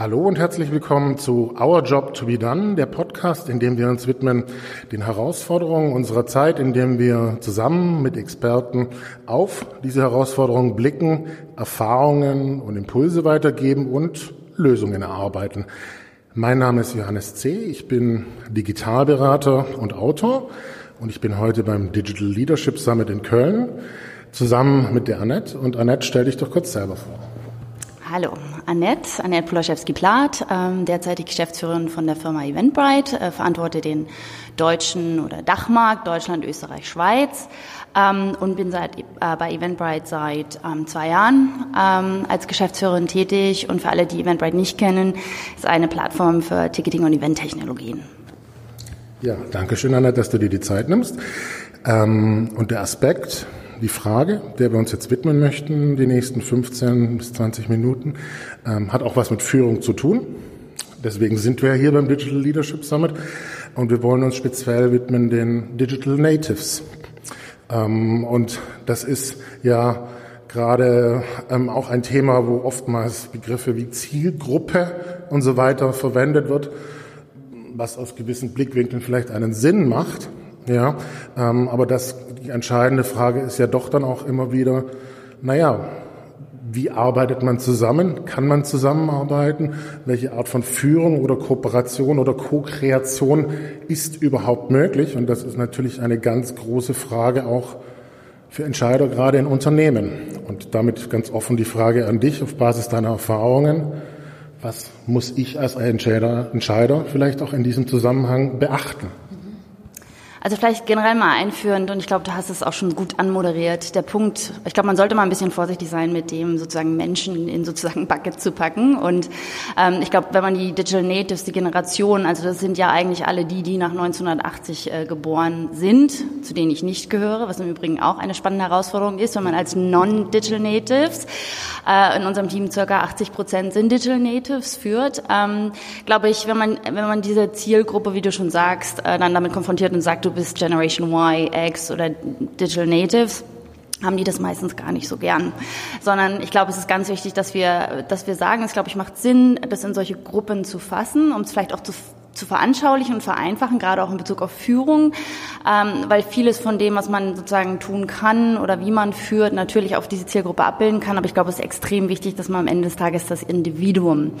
Hallo und herzlich willkommen zu Our Job to be Done, der Podcast, in dem wir uns widmen den Herausforderungen unserer Zeit, in dem wir zusammen mit Experten auf diese Herausforderungen blicken, Erfahrungen und Impulse weitergeben und Lösungen erarbeiten. Mein Name ist Johannes C. Ich bin Digitalberater und Autor und ich bin heute beim Digital Leadership Summit in Köln zusammen mit der Annette. Und Annette, stell dich doch kurz selber vor. Hallo, Annette, Annette Poloszewski-Plath, ähm, derzeitig Geschäftsführerin von der Firma Eventbrite, äh, verantworte den deutschen oder Dachmarkt, Deutschland, Österreich, Schweiz ähm, und bin seit, äh, bei Eventbrite seit ähm, zwei Jahren ähm, als Geschäftsführerin tätig und für alle, die Eventbrite nicht kennen, ist eine Plattform für Ticketing- und Eventtechnologien. Ja, danke schön, Annette, dass du dir die Zeit nimmst. Ähm, und der Aspekt, die Frage, der wir uns jetzt widmen möchten, die nächsten 15 bis 20 Minuten, ähm, hat auch was mit Führung zu tun. Deswegen sind wir hier beim Digital Leadership Summit und wir wollen uns speziell widmen den Digital Natives. Ähm, und das ist ja gerade ähm, auch ein Thema, wo oftmals Begriffe wie Zielgruppe und so weiter verwendet wird, was aus gewissen Blickwinkeln vielleicht einen Sinn macht. Ja, ähm, aber das, die entscheidende Frage ist ja doch dann auch immer wieder, naja, wie arbeitet man zusammen? Kann man zusammenarbeiten? Welche Art von Führung oder Kooperation oder Co-Kreation ist überhaupt möglich? Und das ist natürlich eine ganz große Frage auch für Entscheider, gerade in Unternehmen. Und damit ganz offen die Frage an dich auf Basis deiner Erfahrungen. Was muss ich als Entscheider, Entscheider vielleicht auch in diesem Zusammenhang beachten? Also vielleicht generell mal einführend, und ich glaube, du hast es auch schon gut anmoderiert. Der Punkt, ich glaube, man sollte mal ein bisschen vorsichtig sein, mit dem sozusagen Menschen in sozusagen Bucket zu packen. Und ähm, ich glaube, wenn man die Digital Natives, die Generation, also das sind ja eigentlich alle die, die nach 1980 äh, geboren sind, zu denen ich nicht gehöre, was im Übrigen auch eine spannende Herausforderung ist, wenn man als Non-Digital Natives, äh, in unserem Team circa 80 Prozent sind Digital Natives führt, ähm, glaube ich, wenn man, wenn man diese Zielgruppe, wie du schon sagst, äh, dann damit konfrontiert und sagt, du bist Generation Y, X oder Digital Natives, haben die das meistens gar nicht so gern. Sondern ich glaube, es ist ganz wichtig, dass wir, dass wir sagen, es glaube ich macht Sinn, das in solche Gruppen zu fassen, um es vielleicht auch zu zu veranschaulichen und vereinfachen, gerade auch in Bezug auf Führung, ähm, weil vieles von dem, was man sozusagen tun kann oder wie man führt, natürlich auf diese Zielgruppe abbilden kann. Aber ich glaube, es ist extrem wichtig, dass man am Ende des Tages das Individuum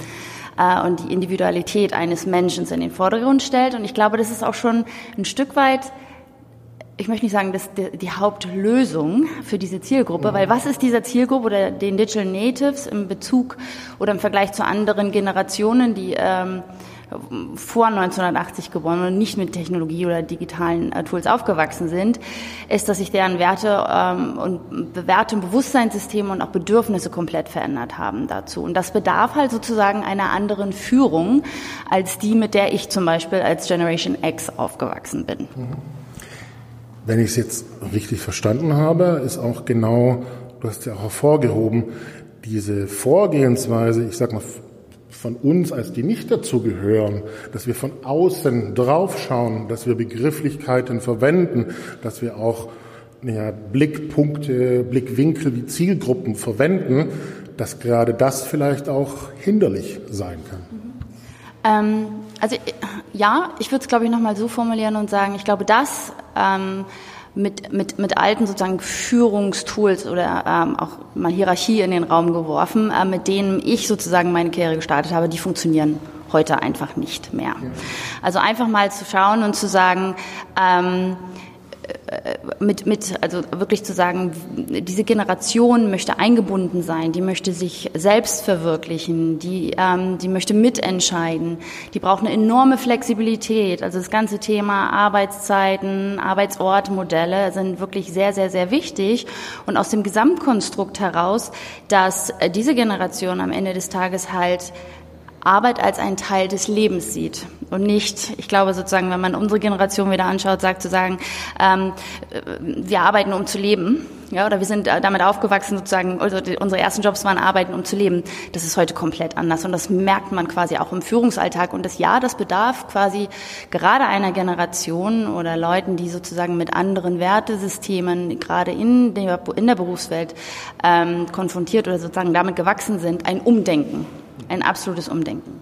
äh, und die Individualität eines Menschen in den Vordergrund stellt. Und ich glaube, das ist auch schon ein Stück weit ich möchte nicht sagen, das ist die Hauptlösung für diese Zielgruppe, weil was ist dieser Zielgruppe oder den Digital Natives im Bezug oder im Vergleich zu anderen Generationen, die ähm, vor 1980 geboren und nicht mit Technologie oder digitalen äh, Tools aufgewachsen sind, ist, dass sich deren Werte ähm, und und Bewusstseinssysteme und auch Bedürfnisse komplett verändert haben dazu. Und das bedarf halt sozusagen einer anderen Führung als die, mit der ich zum Beispiel als Generation X aufgewachsen bin. Wenn ich es jetzt richtig verstanden habe, ist auch genau, du hast ja auch hervorgehoben, diese Vorgehensweise, ich sag mal, von uns, als die nicht dazugehören, dass wir von außen draufschauen, dass wir Begrifflichkeiten verwenden, dass wir auch ja, Blickpunkte, Blickwinkel wie Zielgruppen verwenden, dass gerade das vielleicht auch hinderlich sein kann. Ähm, also ja, ich würde es glaube ich nochmal so formulieren und sagen, ich glaube, das ähm, mit, mit, mit alten sozusagen Führungstools oder ähm, auch mal Hierarchie in den Raum geworfen, äh, mit denen ich sozusagen meine Karriere gestartet habe, die funktionieren heute einfach nicht mehr. Also einfach mal zu schauen und zu sagen, ähm, äh, mit, mit, also wirklich zu sagen, diese Generation möchte eingebunden sein, die möchte sich selbst verwirklichen, die, ähm, die möchte mitentscheiden, die braucht eine enorme Flexibilität. Also das ganze Thema Arbeitszeiten, Arbeitsortmodelle sind wirklich sehr, sehr, sehr wichtig. Und aus dem Gesamtkonstrukt heraus, dass diese Generation am Ende des Tages halt Arbeit als ein Teil des Lebens sieht und nicht, ich glaube sozusagen, wenn man unsere Generation wieder anschaut, sagt zu sagen, ähm, wir arbeiten um zu leben, ja, oder wir sind damit aufgewachsen sozusagen, also unsere ersten Jobs waren Arbeiten um zu leben. Das ist heute komplett anders und das merkt man quasi auch im Führungsalltag und das ja, das bedarf quasi gerade einer Generation oder Leuten, die sozusagen mit anderen Wertesystemen gerade in der, in der Berufswelt ähm, konfrontiert oder sozusagen damit gewachsen sind, ein Umdenken Ein absolutes Umdenken.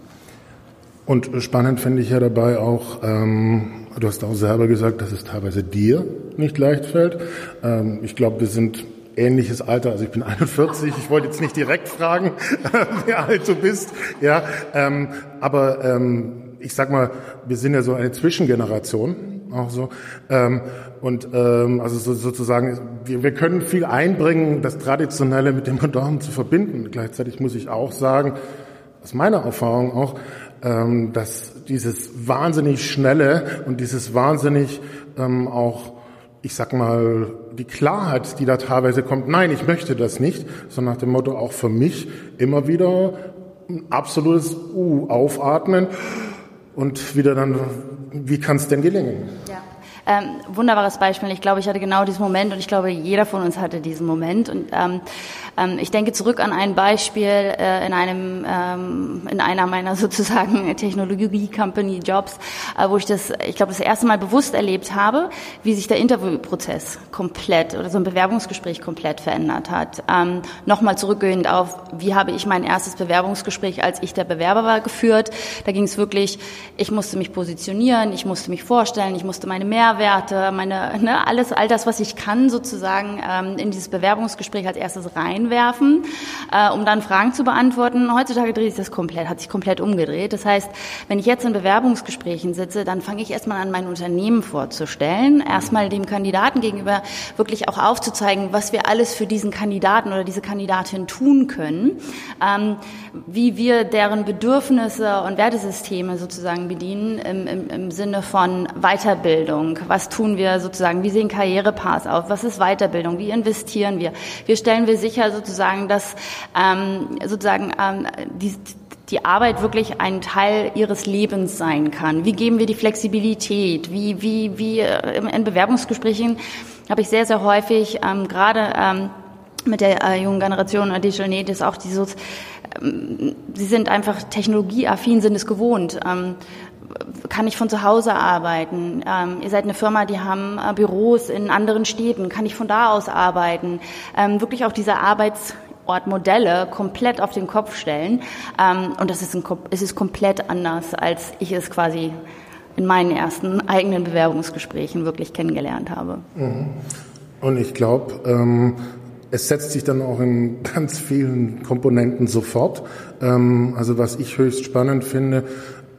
Und spannend finde ich ja dabei auch, ähm, du hast auch selber gesagt, dass es teilweise dir nicht leicht fällt. Ähm, ich glaube, wir sind ähnliches Alter, also ich bin 41, ich wollte jetzt nicht direkt fragen, wie alt du bist, ja, ähm, aber ähm, ich sag mal, wir sind ja so eine Zwischengeneration, auch so, ähm, und ähm, also so, sozusagen, wir, wir können viel einbringen, das Traditionelle mit dem Modernen zu verbinden. Gleichzeitig muss ich auch sagen, aus meiner Erfahrung auch, ähm, dass dieses wahnsinnig schnelle und dieses wahnsinnig ähm, auch ich sag mal, die Klarheit, die da teilweise kommt, nein, ich möchte das nicht, sondern nach dem Motto auch für mich immer wieder ein absolutes uh, Aufatmen und wieder dann, wie kann es denn gelingen? Ja. Ähm, wunderbares Beispiel. Ich glaube, ich hatte genau diesen Moment und ich glaube, jeder von uns hatte diesen Moment. Und ähm, ich denke zurück an ein Beispiel äh, in einem ähm, in einer meiner sozusagen Technologie-Company-Jobs, äh, wo ich das, ich glaube, das erste Mal bewusst erlebt habe, wie sich der Interviewprozess komplett oder so ein Bewerbungsgespräch komplett verändert hat. Ähm, Nochmal zurückgehend auf, wie habe ich mein erstes Bewerbungsgespräch, als ich der Bewerber war, geführt. Da ging es wirklich, ich musste mich positionieren, ich musste mich vorstellen, ich musste meine Mehrwerte meine, ne, alles, all das, was ich kann, sozusagen ähm, in dieses Bewerbungsgespräch als erstes reinwerfen, äh, um dann Fragen zu beantworten. Heutzutage dreht sich das komplett, hat sich komplett umgedreht. Das heißt, wenn ich jetzt in Bewerbungsgesprächen sitze, dann fange ich erstmal an, mein Unternehmen vorzustellen, erstmal dem Kandidaten gegenüber wirklich auch aufzuzeigen, was wir alles für diesen Kandidaten oder diese Kandidatin tun können, ähm, wie wir deren Bedürfnisse und Wertesysteme sozusagen bedienen im, im, im Sinne von Weiterbildung, was tun wir sozusagen? Wie sehen Karrierepaths auf? Was ist Weiterbildung? Wie investieren wir? Wie stellen wir sicher sozusagen, dass ähm, sozusagen ähm, die, die Arbeit wirklich ein Teil ihres Lebens sein kann? Wie geben wir die Flexibilität? Wie, wie, wie äh, in Bewerbungsgesprächen habe ich sehr, sehr häufig ähm, gerade ähm, mit der äh, jungen Generation Digital Natives auch dieses, ähm, sie sind einfach technologieaffin, sind es gewohnt. Ähm, kann ich von zu Hause arbeiten? Ähm, ihr seid eine Firma, die haben äh, Büros in anderen Städten. Kann ich von da aus arbeiten? Ähm, wirklich auch diese Arbeitsortmodelle komplett auf den Kopf stellen. Ähm, und das ist, ein, es ist komplett anders, als ich es quasi in meinen ersten eigenen Bewerbungsgesprächen wirklich kennengelernt habe. Mhm. Und ich glaube, ähm, es setzt sich dann auch in ganz vielen Komponenten sofort. Ähm, also was ich höchst spannend finde,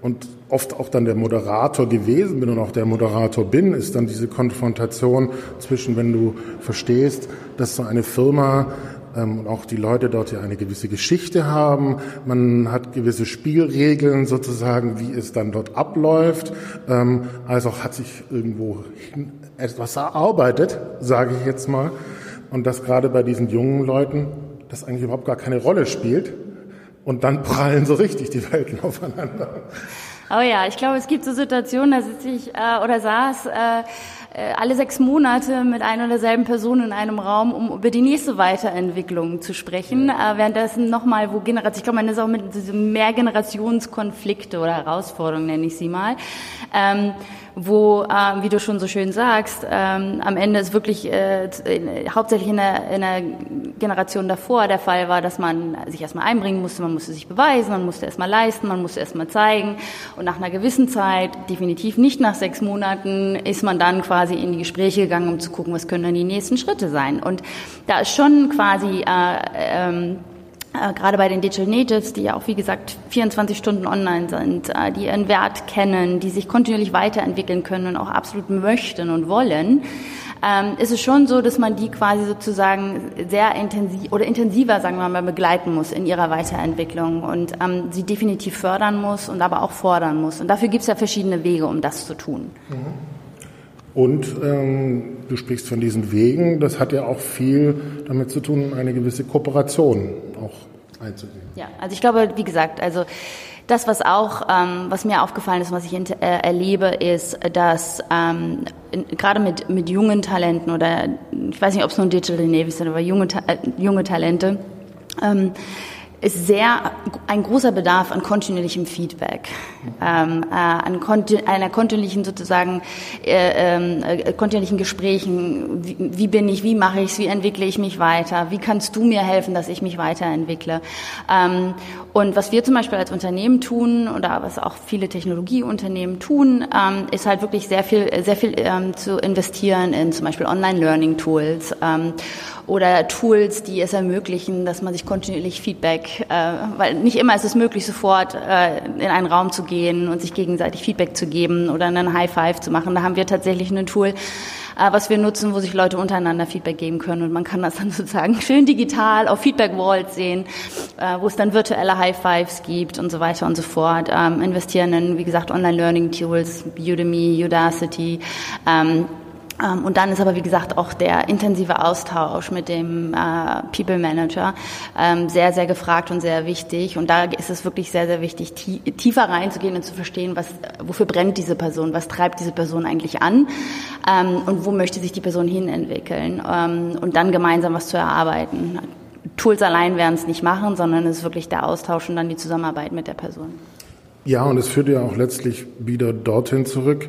und oft auch dann der Moderator gewesen bin und auch der Moderator bin, ist dann diese Konfrontation zwischen, wenn du verstehst, dass so eine Firma ähm, und auch die Leute dort ja eine gewisse Geschichte haben, man hat gewisse Spielregeln sozusagen, wie es dann dort abläuft, ähm, also hat sich irgendwo etwas erarbeitet, sage ich jetzt mal, und dass gerade bei diesen jungen Leuten das eigentlich überhaupt gar keine Rolle spielt, und dann prallen so richtig die Welten aufeinander. Oh ja, ich glaube, es gibt so Situationen, da sitze ich äh, oder saß äh, alle sechs Monate mit einer oder derselben Person in einem Raum, um über die nächste Weiterentwicklung zu sprechen. Äh, währenddessen nochmal, wo Generation, ich glaube, man ist auch mit Mehrgenerationskonflikte oder Herausforderungen, nenne ich sie mal. Ähm, wo, äh, wie du schon so schön sagst, ähm, am Ende es wirklich äh, hauptsächlich in der, in der Generation davor der Fall war, dass man sich erstmal einbringen musste, man musste sich beweisen, man musste erstmal leisten, man musste erstmal zeigen und nach einer gewissen Zeit, definitiv nicht nach sechs Monaten, ist man dann quasi in die Gespräche gegangen, um zu gucken, was können dann die nächsten Schritte sein. Und da ist schon quasi äh, ähm, äh, gerade bei den Digital Natives, die ja auch wie gesagt 24 Stunden online sind, äh, die ihren Wert kennen, die sich kontinuierlich weiterentwickeln können und auch absolut möchten und wollen, ähm, ist es schon so, dass man die quasi sozusagen sehr intensiv oder intensiver, sagen wir mal, begleiten muss in ihrer Weiterentwicklung und ähm, sie definitiv fördern muss und aber auch fordern muss. Und dafür gibt es ja verschiedene Wege, um das zu tun. Mhm. Und ähm, du sprichst von diesen Wegen, das hat ja auch viel damit zu tun, eine gewisse Kooperation auch einzugehen. Ja, also ich glaube, wie gesagt, also das, was auch, ähm, was mir aufgefallen ist, was ich äh, erlebe, ist, dass ähm, gerade mit, mit jungen Talenten oder ich weiß nicht, ob es nur Digital Navy sind, aber junge, äh, junge Talente, ähm, ist sehr ein großer Bedarf an kontinuierlichem Feedback, ähm, äh, an konti einer kontinuierlichen sozusagen äh, äh, kontinuierlichen Gesprächen. Wie, wie bin ich? Wie mache ich es? Wie entwickle ich mich weiter? Wie kannst du mir helfen, dass ich mich weiterentwickle? Ähm, und was wir zum Beispiel als Unternehmen tun oder was auch viele Technologieunternehmen tun, ähm, ist halt wirklich sehr viel, sehr viel ähm, zu investieren in zum Beispiel Online-Learning-Tools ähm, oder Tools, die es ermöglichen, dass man sich kontinuierlich Feedback, äh, weil nicht immer ist es möglich, sofort äh, in einen Raum zu gehen und sich gegenseitig Feedback zu geben oder einen High Five zu machen. Da haben wir tatsächlich ein Tool, äh, was wir nutzen, wo sich Leute untereinander Feedback geben können und man kann das dann sozusagen schön digital auf Feedback Walls sehen, äh, wo es dann virtuelle High Fives gibt und so weiter und so fort. Ähm, investieren in, wie gesagt, Online Learning Tools, Udemy, Udacity. Ähm, und dann ist aber, wie gesagt, auch der intensive Austausch mit dem äh, People Manager ähm, sehr, sehr gefragt und sehr wichtig. Und da ist es wirklich sehr, sehr wichtig, tiefer reinzugehen und zu verstehen, was, wofür brennt diese Person, was treibt diese Person eigentlich an ähm, und wo möchte sich die Person hin entwickeln ähm, und dann gemeinsam was zu erarbeiten. Tools allein werden es nicht machen, sondern es ist wirklich der Austausch und dann die Zusammenarbeit mit der Person. Ja, und es führt ja auch letztlich wieder dorthin zurück,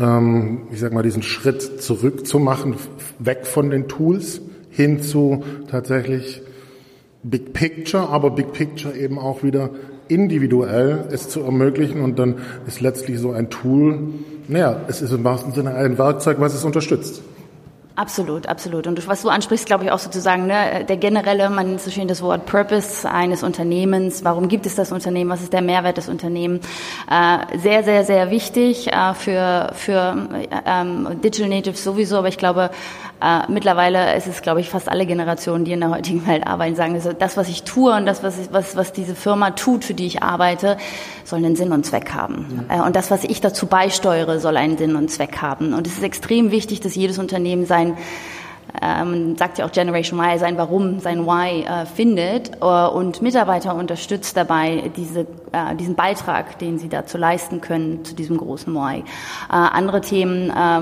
ähm, ich sag mal, diesen Schritt zurück zu machen, weg von den Tools hin zu tatsächlich Big Picture, aber Big Picture eben auch wieder individuell es zu ermöglichen und dann ist letztlich so ein Tool, naja, es ist im wahrsten Sinne ein Werkzeug, was es unterstützt. Absolut, absolut. Und was du ansprichst, glaube ich auch sozusagen, ne, der generelle, man nennt so schön das Wort Purpose eines Unternehmens. Warum gibt es das Unternehmen? Was ist der Mehrwert des Unternehmens? Äh, sehr, sehr, sehr wichtig äh, für, für ähm, Digital Natives sowieso, aber ich glaube, äh, mittlerweile ist es, glaube ich, fast alle Generationen, die in der heutigen Welt arbeiten, sagen, also das, was ich tue und das, was, ich, was, was diese Firma tut, für die ich arbeite, soll einen Sinn und Zweck haben. Ja. Äh, und das, was ich dazu beisteuere, soll einen Sinn und Zweck haben. Und es ist extrem wichtig, dass jedes Unternehmen sein ähm, sagt ja auch Generation Y, sein Warum, sein Why äh, findet äh, und Mitarbeiter unterstützt dabei, diese, äh, diesen Beitrag, den sie dazu leisten können, zu diesem großen Why. Andere Themen, äh,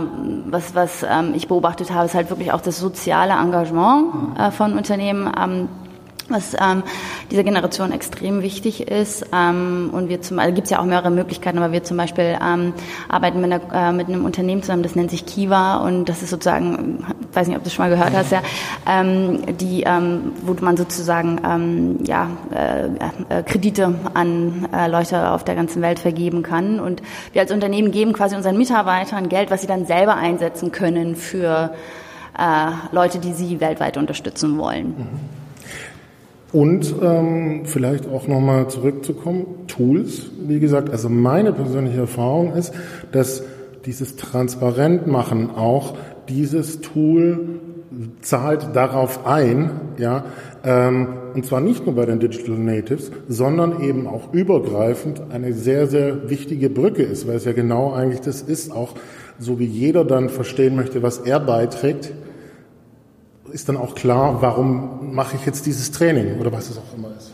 was, was ähm, ich beobachtet habe, ist halt wirklich auch das soziale Engagement äh, von Unternehmen. Was ähm, dieser Generation extrem wichtig ist. Ähm, und wir zum, also gibt es ja auch mehrere Möglichkeiten, aber wir zum Beispiel ähm, arbeiten mit, einer, äh, mit einem Unternehmen zusammen, das nennt sich Kiva und das ist sozusagen, ich weiß nicht, ob du schon mal gehört hast, ja, ähm, die, ähm, wo man sozusagen ähm, ja, äh, äh, Kredite an äh, Leute auf der ganzen Welt vergeben kann. Und wir als Unternehmen geben quasi unseren Mitarbeitern Geld, was sie dann selber einsetzen können für äh, Leute, die sie weltweit unterstützen wollen. Mhm. Und ähm, vielleicht auch nochmal zurückzukommen, Tools, wie gesagt, also meine persönliche Erfahrung ist, dass dieses Transparentmachen auch dieses Tool zahlt darauf ein, ja, ähm, und zwar nicht nur bei den Digital Natives, sondern eben auch übergreifend eine sehr, sehr wichtige Brücke ist, weil es ja genau eigentlich das ist, auch so wie jeder dann verstehen möchte, was er beiträgt, ist dann auch klar, warum mache ich jetzt dieses Training oder was es auch immer ist.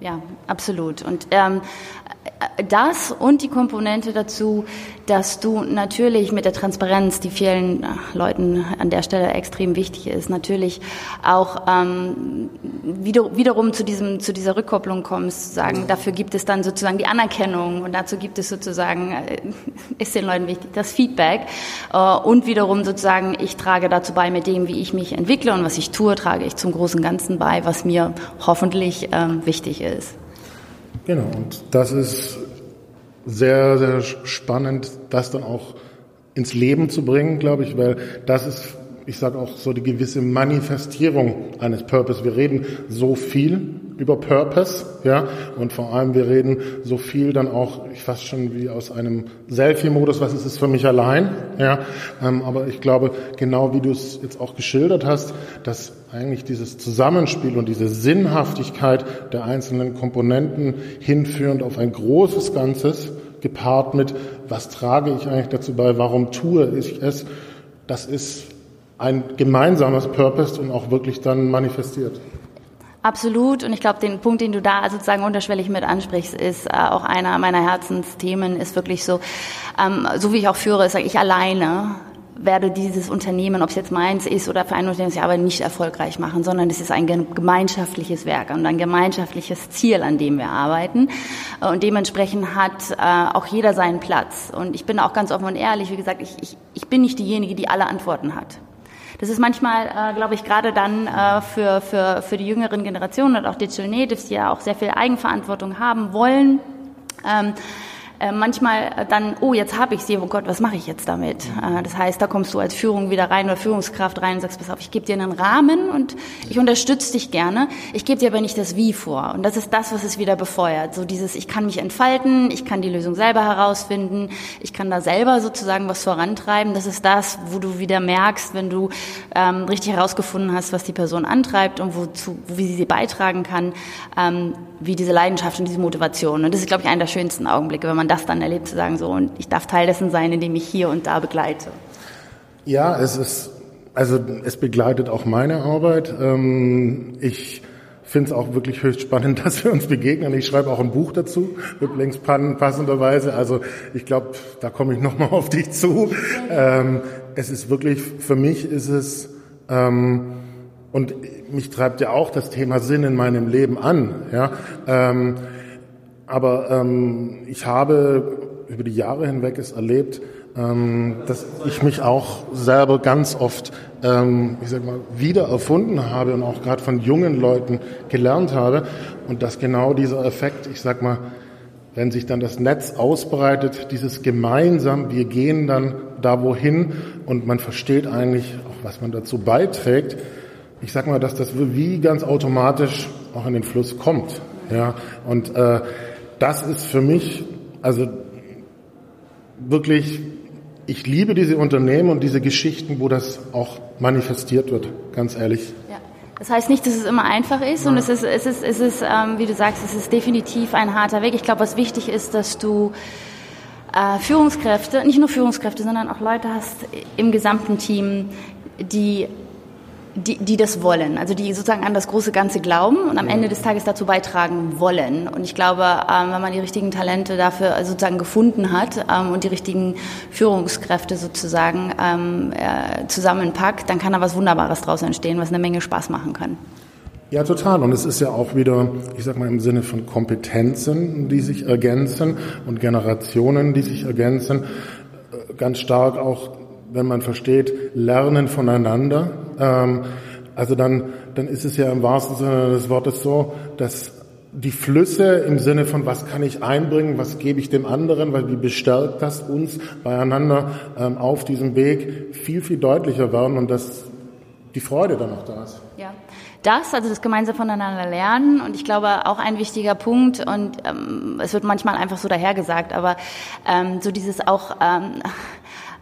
Ja, absolut. Und ähm, das und die Komponente dazu, dass du natürlich mit der Transparenz, die vielen äh, Leuten an der Stelle extrem wichtig ist, natürlich auch ähm, wieder, wiederum zu diesem zu dieser Rückkopplung kommst, sagen, dafür gibt es dann sozusagen die Anerkennung und dazu gibt es sozusagen äh, ist den Leuten wichtig das Feedback äh, und wiederum sozusagen ich trage dazu bei mit dem, wie ich mich entwickle und was ich tue, trage ich zum großen Ganzen bei, was mir hoffentlich ähm, wichtig ist. Genau, und das ist sehr, sehr spannend, das dann auch ins Leben zu bringen, glaube ich, weil das ist, ich sage auch so die gewisse Manifestierung eines Purpose. Wir reden so viel über Purpose, ja, und vor allem wir reden so viel dann auch, ich fast schon wie aus einem Selfie-Modus, was ist es für mich allein, ja, ähm, aber ich glaube, genau wie du es jetzt auch geschildert hast, dass eigentlich dieses Zusammenspiel und diese Sinnhaftigkeit der einzelnen Komponenten hinführend auf ein großes Ganzes, gepaart mit, was trage ich eigentlich dazu bei, warum tue ich es, das ist ein gemeinsames Purpose und auch wirklich dann manifestiert. Absolut. Und ich glaube, den Punkt, den du da sozusagen unterschwellig mit ansprichst, ist äh, auch einer meiner Herzensthemen, ist wirklich so, ähm, so wie ich auch führe, sage ich alleine werde dieses Unternehmen, ob es jetzt meins ist oder für ein Unternehmen, aber nicht erfolgreich machen, sondern es ist ein gemeinschaftliches Werk und ein gemeinschaftliches Ziel, an dem wir arbeiten. Und dementsprechend hat äh, auch jeder seinen Platz. Und ich bin auch ganz offen und ehrlich, wie gesagt, ich, ich, ich bin nicht diejenige, die alle Antworten hat. Das ist manchmal, äh, glaube ich, gerade dann äh, für, für, für die jüngeren Generationen und auch Digital Natives, die ja auch sehr viel Eigenverantwortung haben wollen, ähm, äh, manchmal dann, oh, jetzt habe ich sie, oh Gott, was mache ich jetzt damit? Äh, das heißt, da kommst du als Führung wieder rein oder Führungskraft rein und sagst, pass auf, ich gebe dir einen Rahmen und ich unterstütze dich gerne, ich gebe dir aber nicht das Wie vor. Und das ist das, was es wieder befeuert. So dieses, ich kann mich entfalten, ich kann die Lösung selber herausfinden, ich kann da selber sozusagen was vorantreiben. Das ist das, wo du wieder merkst, wenn du ähm, richtig herausgefunden hast, was die Person antreibt und wozu, wie sie beitragen kann, ähm, wie diese Leidenschaft und diese Motivation. Und das ist, glaube ich, einer der schönsten Augenblicke, wenn man das dann erlebt, zu sagen, so, und ich darf Teil dessen sein, indem ich hier und da begleite. Ja, es ist, also es begleitet auch meine Arbeit. Ähm, ich finde es auch wirklich höchst spannend, dass wir uns begegnen. Ich schreibe auch ein Buch dazu, übrigens passenderweise. Also ich glaube, da komme ich nochmal auf dich zu. Ähm, es ist wirklich, für mich ist es, ähm, und mich treibt ja auch das Thema Sinn in meinem Leben an. Ja? Ähm, aber ähm, ich habe über die Jahre hinweg es erlebt, ähm, dass ich mich auch selber ganz oft, ähm, ich sag mal, wieder erfunden habe und auch gerade von jungen Leuten gelernt habe und dass genau dieser Effekt, ich sag mal, wenn sich dann das Netz ausbreitet, dieses gemeinsam, wir gehen dann da wohin und man versteht eigentlich auch, was man dazu beiträgt, ich sag mal, dass das wie ganz automatisch auch in den Fluss kommt. Ja, und äh, das ist für mich, also wirklich, ich liebe diese Unternehmen und diese Geschichten, wo das auch manifestiert wird, ganz ehrlich. Ja. Das heißt nicht, dass es immer einfach ist ja. und es ist, es ist, es ist ähm, wie du sagst, es ist definitiv ein harter Weg. Ich glaube, was wichtig ist, dass du äh, Führungskräfte, nicht nur Führungskräfte, sondern auch Leute hast im gesamten Team, die die, die das wollen, also die sozusagen an das große Ganze glauben und am Ende des Tages dazu beitragen wollen. Und ich glaube, ähm, wenn man die richtigen Talente dafür sozusagen gefunden hat ähm, und die richtigen Führungskräfte sozusagen ähm, äh, zusammenpackt, dann kann da was Wunderbares draus entstehen, was eine Menge Spaß machen kann. Ja, total. Und es ist ja auch wieder, ich sag mal, im Sinne von Kompetenzen, die sich ergänzen und Generationen, die sich ergänzen, äh, ganz stark auch wenn man versteht, lernen voneinander. Ähm, also dann, dann ist es ja im wahrsten Sinne des Wortes so, dass die Flüsse im Sinne von, was kann ich einbringen, was gebe ich dem anderen, weil wie bestärkt das uns beieinander ähm, auf diesem Weg viel, viel deutlicher werden und dass die Freude dann auch da ist. Ja. Das, also das gemeinsam voneinander lernen und ich glaube auch ein wichtiger Punkt und ähm, es wird manchmal einfach so dahergesagt, aber ähm, so dieses auch ähm,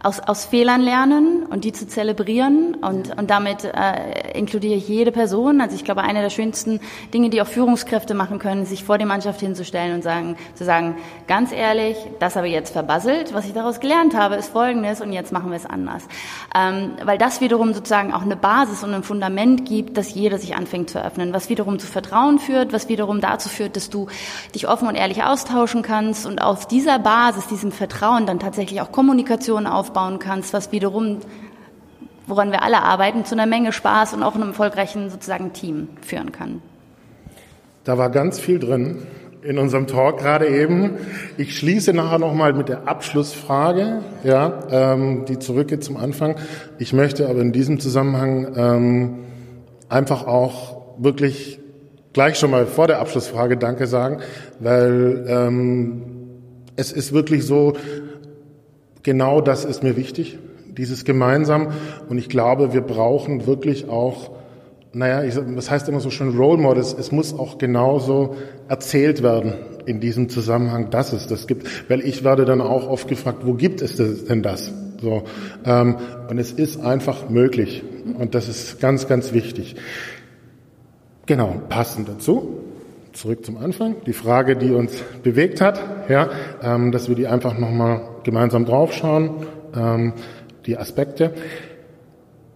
aus, aus Fehlern lernen und die zu zelebrieren und, und damit äh, inkludiere ich jede Person. Also ich glaube, eine der schönsten Dinge, die auch Führungskräfte machen können, sich vor die Mannschaft hinzustellen und sagen, zu sagen, ganz ehrlich, das habe ich jetzt verbasselt, was ich daraus gelernt habe, ist Folgendes und jetzt machen wir es anders. Ähm, weil das wiederum sozusagen auch eine Basis und ein Fundament gibt, dass jeder sich anfängt zu öffnen, was wiederum zu Vertrauen führt, was wiederum dazu führt, dass du dich offen und ehrlich austauschen kannst und auf dieser Basis, diesem Vertrauen dann tatsächlich auch Kommunikation aufbauen aufbauen kannst, was wiederum, woran wir alle arbeiten, zu einer Menge Spaß und auch einem erfolgreichen sozusagen Team führen kann. Da war ganz viel drin in unserem Talk gerade eben. Ich schließe nachher nochmal mit der Abschlussfrage, ja, ähm, die zurückgeht zum Anfang. Ich möchte aber in diesem Zusammenhang ähm, einfach auch wirklich gleich schon mal vor der Abschlussfrage Danke sagen, weil ähm, es ist wirklich so, genau das ist mir wichtig, dieses gemeinsam. Und ich glaube, wir brauchen wirklich auch, naja, ich, das heißt immer so schön Role Models. Es muss auch genauso erzählt werden in diesem Zusammenhang, dass es das gibt. Weil ich werde dann auch oft gefragt, wo gibt es denn das? So, ähm, und es ist einfach möglich. Und das ist ganz, ganz wichtig. Genau, passend dazu zurück zum Anfang, die Frage, die uns bewegt hat, ja, ähm, dass wir die einfach nochmal gemeinsam draufschauen, ähm, die Aspekte.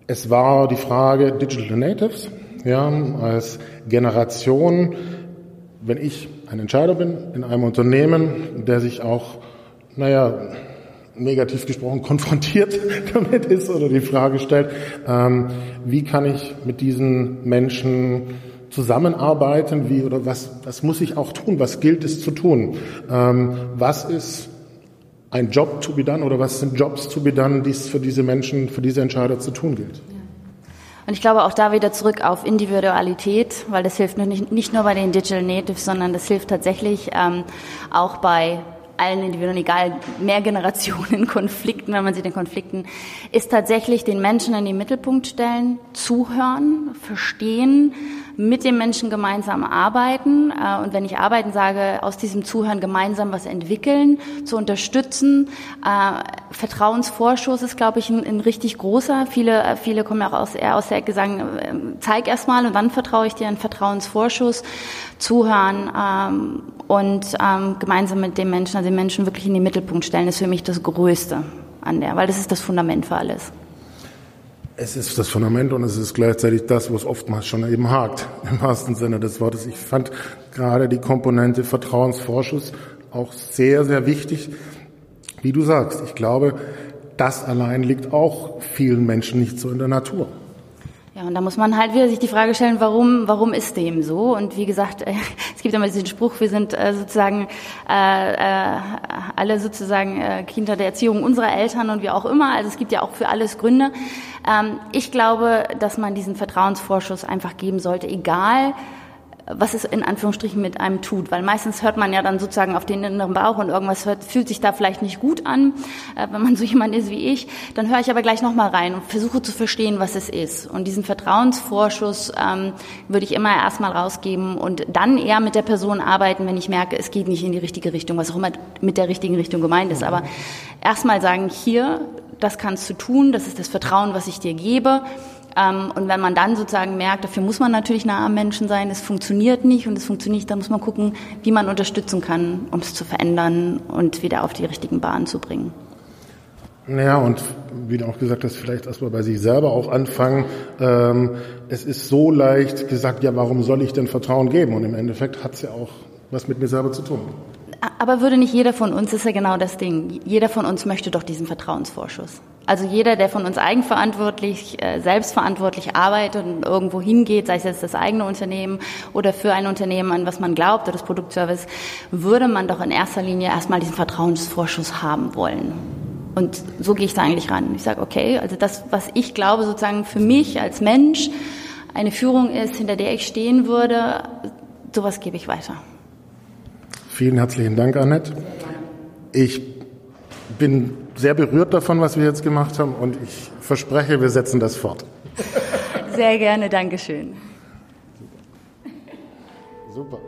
Es war die Frage Digital Natives, ja, als Generation, wenn ich ein Entscheider bin in einem Unternehmen, der sich auch, naja, negativ gesprochen konfrontiert damit ist oder die Frage stellt, ähm, wie kann ich mit diesen Menschen zusammenarbeiten, wie oder was, was muss ich auch tun, was gilt es zu tun, ähm, was ist ein Job to be done oder was sind Jobs to be done, die es für diese Menschen, für diese Entscheider zu tun gilt. Und ich glaube auch da wieder zurück auf Individualität, weil das hilft nicht, nicht nur bei den Digital Natives, sondern das hilft tatsächlich ähm, auch bei allen Individuen, egal mehr Generationen Konflikten, wenn man sie den Konflikten, ist tatsächlich den Menschen in den Mittelpunkt stellen, zuhören, verstehen, mit dem Menschen gemeinsam arbeiten äh, und wenn ich arbeiten sage, aus diesem Zuhören gemeinsam was entwickeln, zu unterstützen. Äh, Vertrauensvorschuss ist, glaube ich, ein, ein richtig großer. Viele, äh, viele kommen ja auch aus, eher aus der Ecke, sagen, äh, zeig erst mal und dann vertraue ich dir einen Vertrauensvorschuss. Zuhören ähm, und ähm, gemeinsam mit dem Menschen, also den Menschen wirklich in den Mittelpunkt stellen, ist für mich das Größte an der, weil das ist das Fundament für alles. Es ist das Fundament und es ist gleichzeitig das, was oftmals schon eben hakt, im wahrsten Sinne des Wortes. Ich fand gerade die Komponente Vertrauensvorschuss auch sehr, sehr wichtig. Wie du sagst, ich glaube, das allein liegt auch vielen Menschen nicht so in der Natur. Ja, und da muss man halt wieder sich die Frage stellen, warum, warum ist dem so? Und wie gesagt, äh, es gibt immer diesen Spruch, wir sind äh, sozusagen äh, äh, alle sozusagen äh, Kinder der Erziehung unserer Eltern und wie auch immer. Also es gibt ja auch für alles Gründe. Ähm, ich glaube, dass man diesen Vertrauensvorschuss einfach geben sollte, egal was es in Anführungsstrichen mit einem tut. Weil meistens hört man ja dann sozusagen auf den inneren Bauch und irgendwas hört, fühlt sich da vielleicht nicht gut an, äh, wenn man so jemand ist wie ich. Dann höre ich aber gleich nochmal rein und versuche zu verstehen, was es ist. Und diesen Vertrauensvorschuss ähm, würde ich immer erstmal rausgeben und dann eher mit der Person arbeiten, wenn ich merke, es geht nicht in die richtige Richtung, was auch immer mit der richtigen Richtung gemeint ist. Aber erstmal sagen, hier, das kannst du tun, das ist das Vertrauen, was ich dir gebe. Ähm, und wenn man dann sozusagen merkt, dafür muss man natürlich nah am Menschen sein, es funktioniert nicht und es funktioniert nicht, dann muss man gucken, wie man unterstützen kann, um es zu verändern und wieder auf die richtigen Bahnen zu bringen. Naja, und wie du auch gesagt hast, vielleicht erstmal bei sich selber auch anfangen. Ähm, es ist so leicht gesagt, ja, warum soll ich denn Vertrauen geben? Und im Endeffekt hat es ja auch was mit mir selber zu tun. Aber würde nicht jeder von uns, ist ja genau das Ding, jeder von uns möchte doch diesen Vertrauensvorschuss. Also jeder, der von uns eigenverantwortlich, äh, selbstverantwortlich arbeitet und irgendwo hingeht, sei es jetzt das eigene Unternehmen oder für ein Unternehmen, an was man glaubt oder das Produktservice, würde man doch in erster Linie erstmal diesen Vertrauensvorschuss haben wollen. Und so gehe ich da eigentlich ran. Ich sage, okay, also das, was ich glaube, sozusagen für mich als Mensch eine Führung ist, hinter der ich stehen würde, sowas gebe ich weiter. Vielen herzlichen Dank, Annette. Ich bin sehr berührt davon, was wir jetzt gemacht haben und ich verspreche, wir setzen das fort. Sehr gerne, Dankeschön. Super.